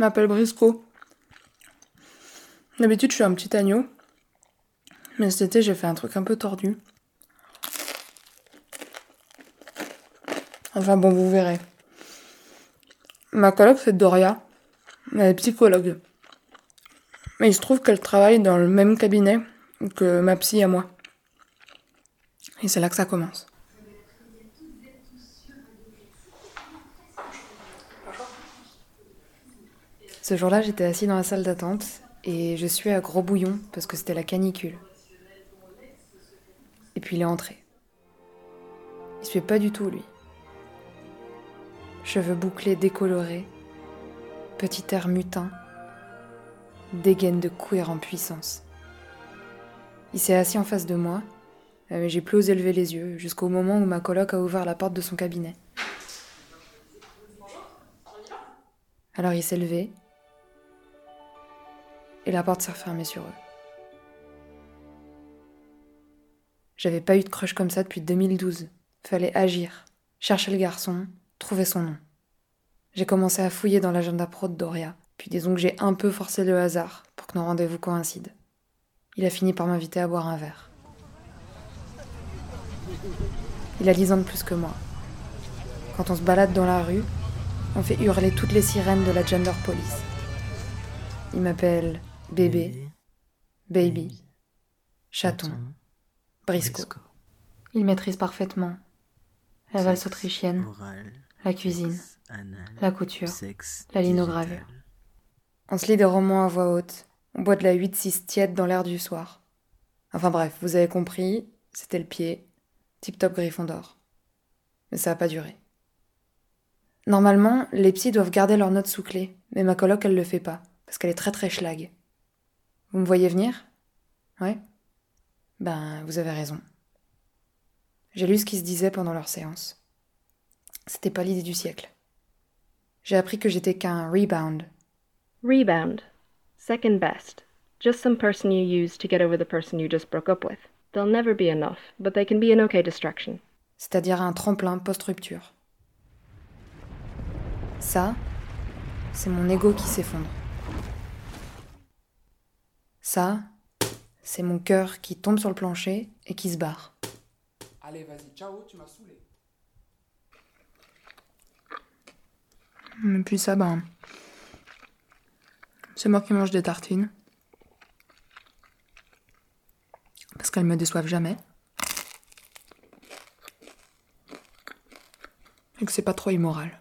m'appelle Briscoe. D'habitude, je suis un petit agneau. Mais cet été, j'ai fait un truc un peu tordu. Enfin bon, vous verrez. Ma coloc, c'est Doria. Elle est psychologue. Mais il se trouve qu'elle travaille dans le même cabinet que ma psy à moi. Et c'est là que ça commence. Ce jour-là, j'étais assis dans la salle d'attente et je suis à gros bouillon parce que c'était la canicule. Et puis il est entré. Il se fait pas du tout, lui. Cheveux bouclés décolorés, petit air mutin, dégaine de queer en puissance. Il s'est assis en face de moi, mais j'ai plus osé lever les yeux jusqu'au moment où ma coloc a ouvert la porte de son cabinet. Alors il s'est levé, et la porte s'est refermée sur eux. J'avais pas eu de crush comme ça depuis 2012. Fallait agir, chercher le garçon, trouver son nom. J'ai commencé à fouiller dans l'agenda pro de Doria, puis disons que j'ai un peu forcé le hasard pour que nos rendez-vous coïncident. Il a fini par m'inviter à boire un verre. Il a 10 ans de plus que moi. Quand on se balade dans la rue, on fait hurler toutes les sirènes de la gender police. Il m'appelle bébé, baby, chaton, brisco. Il maîtrise parfaitement la valse autrichienne, la cuisine, la couture, la linogravure. On se lit des romans à voix haute, on boit de la 8-6 tiède dans l'air du soir. Enfin bref, vous avez compris, c'était le pied, tip-top Gryffondor. Mais ça n'a pas duré. Normalement, les psys doivent garder leurs notes sous clé, mais ma coloc, elle le fait pas, parce qu'elle est très très schlag. Vous me voyez venir? Ouais Ben, vous avez raison. J'ai lu ce qui se disait pendant leur séance. C'était pas l'idée du siècle. J'ai appris que j'étais qu'un rebound. Rebound. Second best. Just some person you use to get over the person you just broke up with. They'll never be enough, but they can be an okay distraction. C'est-à-dire un tremplin post-rupture. Ça, c'est mon ego qui s'effondre. Ça, c'est mon cœur qui tombe sur le plancher et qui se barre. Allez, vas-y, ciao, tu m'as saoulé. Et puis ça, ben. C'est moi qui mange des tartines. Parce qu'elles me déçoivent jamais. Et que c'est pas trop immoral.